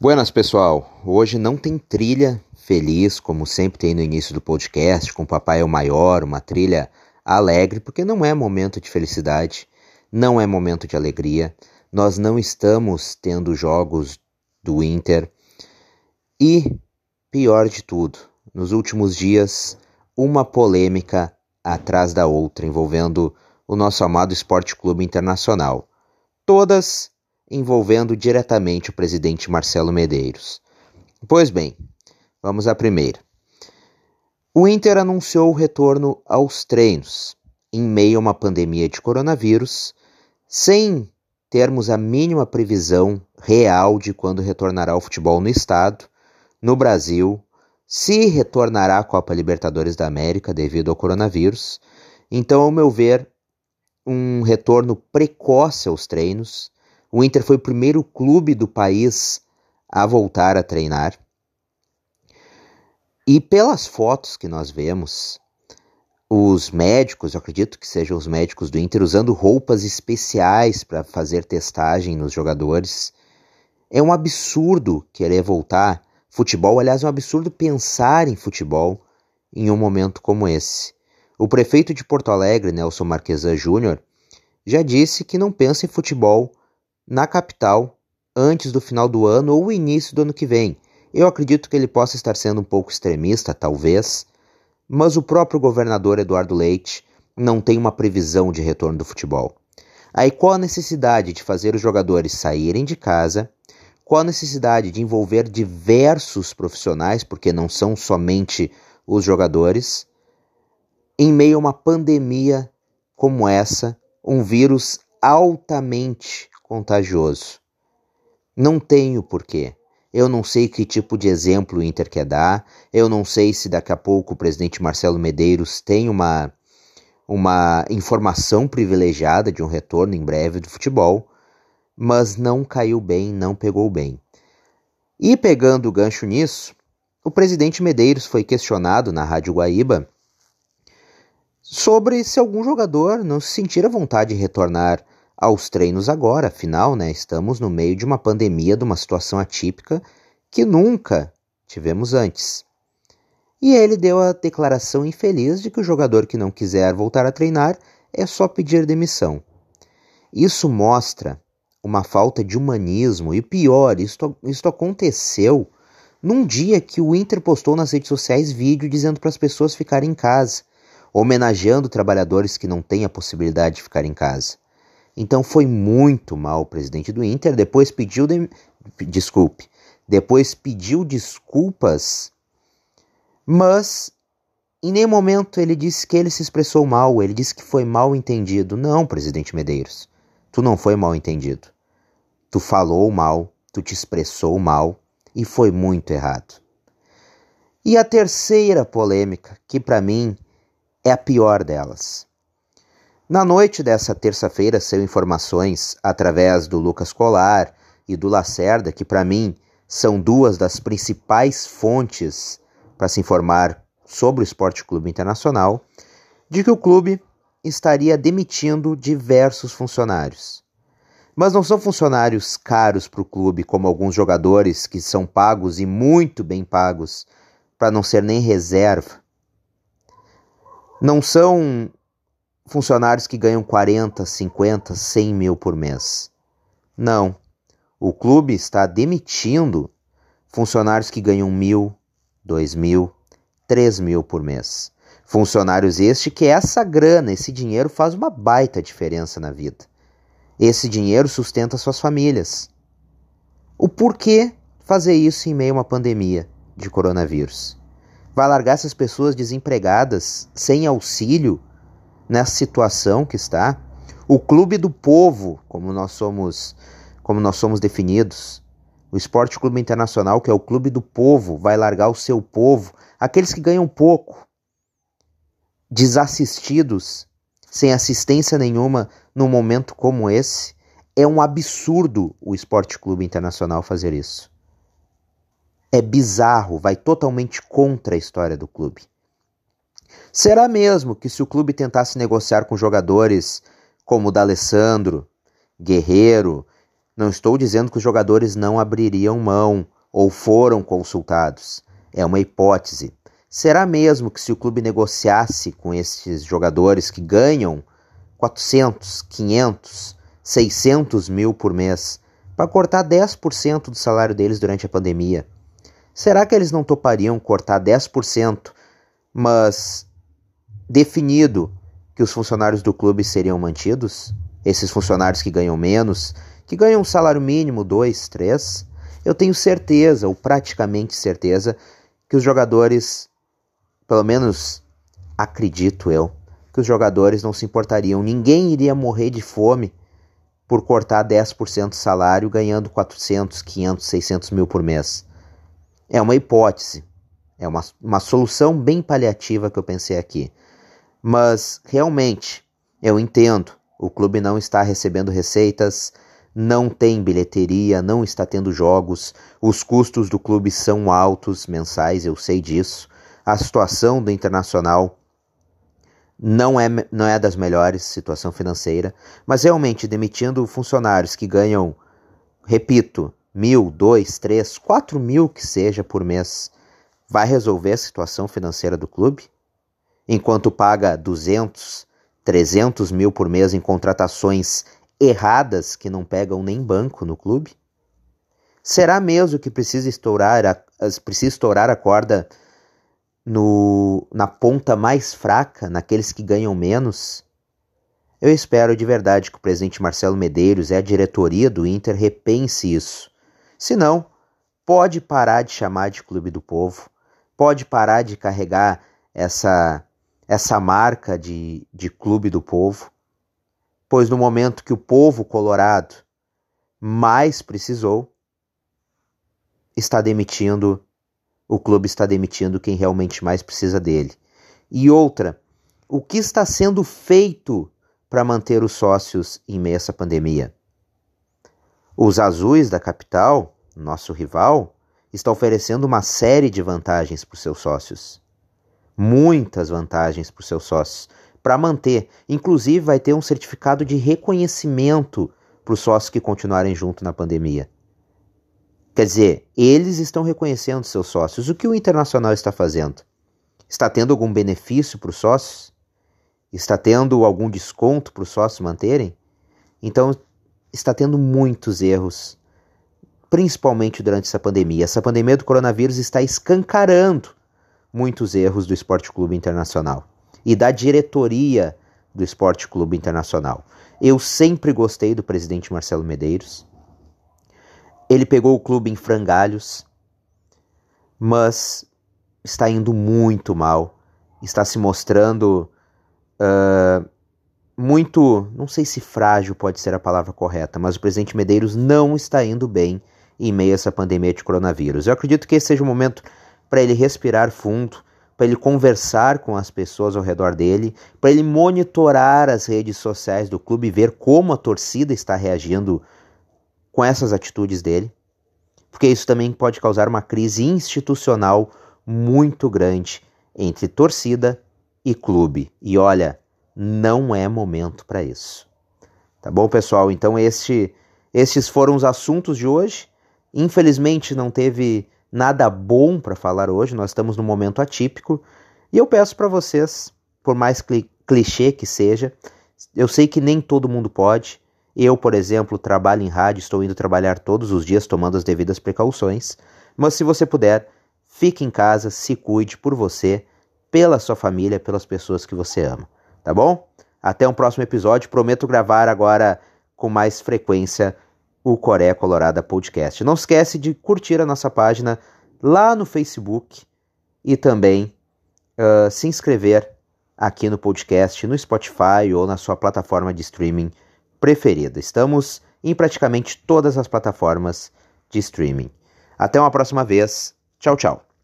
Buenas, pessoal. Hoje não tem trilha feliz, como sempre tem no início do podcast, com Papai é o Maior, uma trilha alegre, porque não é momento de felicidade, não é momento de alegria. Nós não estamos tendo jogos do Inter. E, pior de tudo, nos últimos dias, uma polêmica atrás da outra envolvendo o nosso amado Esporte Clube Internacional. Todas envolvendo diretamente o presidente Marcelo Medeiros. Pois bem, vamos à primeira. O Inter anunciou o retorno aos treinos em meio a uma pandemia de coronavírus, sem termos a mínima previsão real de quando retornará o futebol no estado, no Brasil, se retornará a Copa Libertadores da América devido ao coronavírus. Então, ao meu ver, um retorno precoce aos treinos, o Inter foi o primeiro clube do país a voltar a treinar. E pelas fotos que nós vemos, os médicos, eu acredito que sejam os médicos do Inter, usando roupas especiais para fazer testagem nos jogadores. É um absurdo querer voltar futebol, aliás, é um absurdo pensar em futebol em um momento como esse. O prefeito de Porto Alegre, Nelson Marquesan Júnior, já disse que não pensa em futebol na capital antes do final do ano ou início do ano que vem. Eu acredito que ele possa estar sendo um pouco extremista, talvez, mas o próprio governador Eduardo Leite não tem uma previsão de retorno do futebol. Aí qual a necessidade de fazer os jogadores saírem de casa? Qual a necessidade de envolver diversos profissionais, porque não são somente os jogadores, em meio a uma pandemia como essa, um vírus altamente contagioso. Não tenho porquê. Eu não sei que tipo de exemplo o Inter quer dar. Eu não sei se daqui a pouco o presidente Marcelo Medeiros tem uma, uma informação privilegiada de um retorno em breve do futebol, mas não caiu bem, não pegou bem. E pegando o gancho nisso, o presidente Medeiros foi questionado na Rádio Guaíba sobre se algum jogador não se sentir à vontade de retornar aos treinos agora, afinal, né, estamos no meio de uma pandemia, de uma situação atípica que nunca tivemos antes. E ele deu a declaração infeliz de que o jogador que não quiser voltar a treinar é só pedir demissão. Isso mostra uma falta de humanismo e pior, isto, isto aconteceu num dia que o Inter postou nas redes sociais vídeo dizendo para as pessoas ficarem em casa, homenageando trabalhadores que não têm a possibilidade de ficar em casa. Então foi muito mal o presidente do Inter. Depois pediu. De... Desculpe. Depois pediu desculpas, mas em nenhum momento ele disse que ele se expressou mal. Ele disse que foi mal entendido. Não, presidente Medeiros. Tu não foi mal entendido. Tu falou mal, tu te expressou mal e foi muito errado. E a terceira polêmica, que para mim é a pior delas. Na noite dessa terça-feira saiu informações através do Lucas Colar e do Lacerda, que para mim são duas das principais fontes para se informar sobre o Esporte Clube Internacional, de que o clube estaria demitindo diversos funcionários. Mas não são funcionários caros para o clube, como alguns jogadores que são pagos e muito bem pagos, para não ser nem reserva. Não são funcionários que ganham 40, 50, 100 mil por mês. Não. O clube está demitindo funcionários que ganham mil, dois mil, três mil por mês. Funcionários este que essa grana, esse dinheiro faz uma baita diferença na vida. Esse dinheiro sustenta suas famílias. O porquê fazer isso em meio a uma pandemia de coronavírus? Vai largar essas pessoas desempregadas, sem auxílio, nessa situação que está, o clube do povo, como nós somos, como nós somos definidos, o Esporte Clube Internacional, que é o clube do povo, vai largar o seu povo, aqueles que ganham pouco, desassistidos, sem assistência nenhuma num momento como esse. É um absurdo o Esporte Clube Internacional fazer isso. É bizarro, vai totalmente contra a história do clube. Será mesmo que se o clube tentasse negociar com jogadores como o D'Alessandro, Guerreiro, Não estou dizendo que os jogadores não abririam mão ou foram consultados. É uma hipótese. Será mesmo que se o clube negociasse com esses jogadores que ganham 400, 500, 600 mil por mês para cortar 10% do salário deles durante a pandemia, será que eles não topariam cortar 10%, mas definido que os funcionários do clube seriam mantidos? Esses funcionários que ganham menos, que ganham um salário mínimo, dois, três, eu tenho certeza, ou praticamente certeza, que os jogadores, pelo menos acredito eu, que os jogadores não se importariam. Ninguém iria morrer de fome por cortar 10% do salário ganhando 400, 500, 600 mil por mês. É uma hipótese, é uma, uma solução bem paliativa que eu pensei aqui. Mas, realmente, eu entendo, o clube não está recebendo receitas, não tem bilheteria, não está tendo jogos, os custos do clube são altos mensais, eu sei disso. A situação do Internacional não é, não é das melhores, situação financeira, mas realmente demitindo funcionários que ganham, repito, mil, dois, três, quatro mil que seja por mês, vai resolver a situação financeira do clube? Enquanto paga 200, 300 mil por mês em contratações erradas que não pegam nem banco no clube? Será mesmo que precisa estourar a, precisa estourar a corda no, na ponta mais fraca, naqueles que ganham menos? Eu espero de verdade que o presidente Marcelo Medeiros e a diretoria do Inter repense isso. Se não, pode parar de chamar de Clube do Povo, pode parar de carregar essa, essa marca de, de Clube do Povo pois no momento que o povo colorado mais precisou, está demitindo, o clube está demitindo quem realmente mais precisa dele. E outra, o que está sendo feito para manter os sócios em meio a essa pandemia? Os azuis da capital, nosso rival, está oferecendo uma série de vantagens para os seus sócios. Muitas vantagens para os seus sócios para manter. Inclusive, vai ter um certificado de reconhecimento para os sócios que continuarem junto na pandemia. Quer dizer, eles estão reconhecendo seus sócios. O que o Internacional está fazendo? Está tendo algum benefício para os sócios? Está tendo algum desconto para os sócios manterem? Então, está tendo muitos erros, principalmente durante essa pandemia. Essa pandemia do coronavírus está escancarando muitos erros do Esporte Clube Internacional e da diretoria do Esporte Clube Internacional. Eu sempre gostei do presidente Marcelo Medeiros. Ele pegou o clube em frangalhos, mas está indo muito mal. Está se mostrando uh, muito, não sei se frágil pode ser a palavra correta, mas o presidente Medeiros não está indo bem em meio a essa pandemia de coronavírus. Eu acredito que esse seja o momento para ele respirar fundo para ele conversar com as pessoas ao redor dele, para ele monitorar as redes sociais do clube e ver como a torcida está reagindo com essas atitudes dele, porque isso também pode causar uma crise institucional muito grande entre torcida e clube. E olha, não é momento para isso. Tá bom, pessoal? Então este, estes foram os assuntos de hoje. Infelizmente não teve nada bom para falar hoje, nós estamos num momento atípico. E eu peço para vocês, por mais cli clichê que seja, eu sei que nem todo mundo pode. Eu, por exemplo, trabalho em rádio, estou indo trabalhar todos os dias tomando as devidas precauções. Mas se você puder, fique em casa, se cuide por você, pela sua família, pelas pessoas que você ama. Tá bom? Até um próximo episódio. Prometo gravar agora com mais frequência o Coreia Colorada Podcast. Não esquece de curtir a nossa página lá no Facebook e também uh, se inscrever aqui no podcast, no Spotify ou na sua plataforma de streaming preferida. Estamos em praticamente todas as plataformas de streaming. Até uma próxima vez. Tchau, tchau.